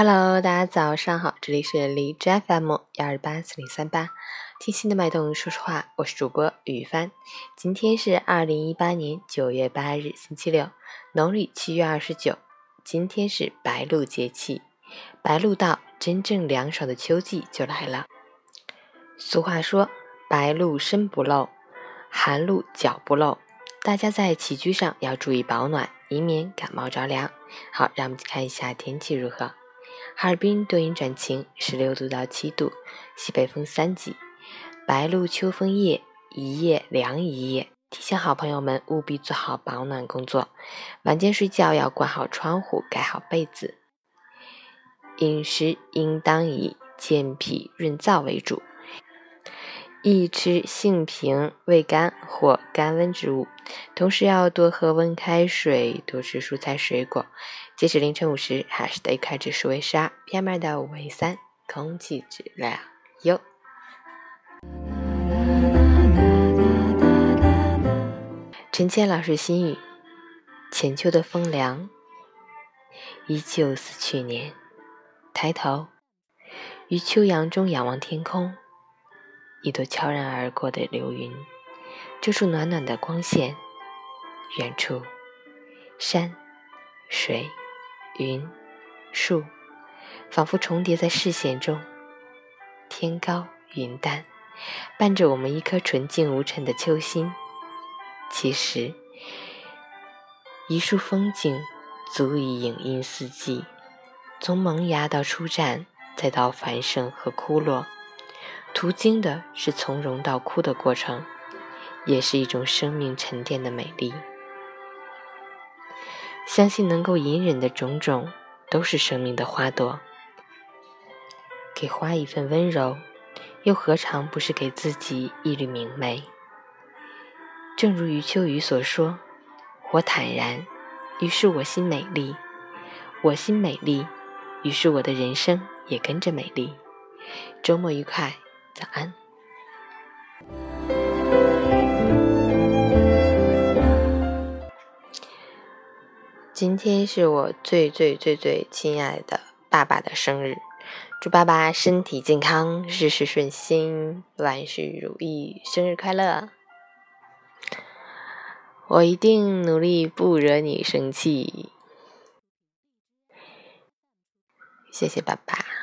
Hello，大家早上好，这里是荔枝 FM 幺二八四零三八，听心的脉动，说实话，我是主播雨帆。今天是二零一八年九月八日，星期六，农历七月二十九。今天是白露节气，白露到，真正凉爽的秋季就来了。俗话说，白露身不露，寒露脚不露。大家在起居上要注意保暖，以免感冒着凉。好，让我们看一下天气如何。哈尔滨多云转晴，十六度到七度，西北风三级。白露秋风夜，一夜凉一夜。提醒好朋友们务必做好保暖工作，晚间睡觉要关好窗户，盖好被子。饮食应当以健脾润燥为主。宜吃性平、味甘或甘温之物，同时要多喝温开水，多吃蔬菜水果。截止凌晨五时，海市的 AQI 指数为十二，PM 二点五为三，空气质量优。陈谦老师心语：浅秋的风凉，依旧似去年。抬头，于秋阳中仰望天空。一朵悄然而过的流云，遮住暖暖的光线。远处，山、水、云、树，仿佛重叠在视线中。天高云淡，伴着我们一颗纯净无尘的秋心。其实，一束风景足以影印四季，从萌芽到初绽，再到繁盛和枯落。途经的是从容到枯的过程，也是一种生命沉淀的美丽。相信能够隐忍的种种，都是生命的花朵。给花一份温柔，又何尝不是给自己一缕明媚？正如余秋雨所说：“我坦然，于是我心美丽；我心美丽，于是我的人生也跟着美丽。”周末愉快。早安。今天是我最最最最亲爱的爸爸的生日，祝爸爸身体健康，事事顺心，万事如意，生日快乐！我一定努力不惹你生气，谢谢爸爸。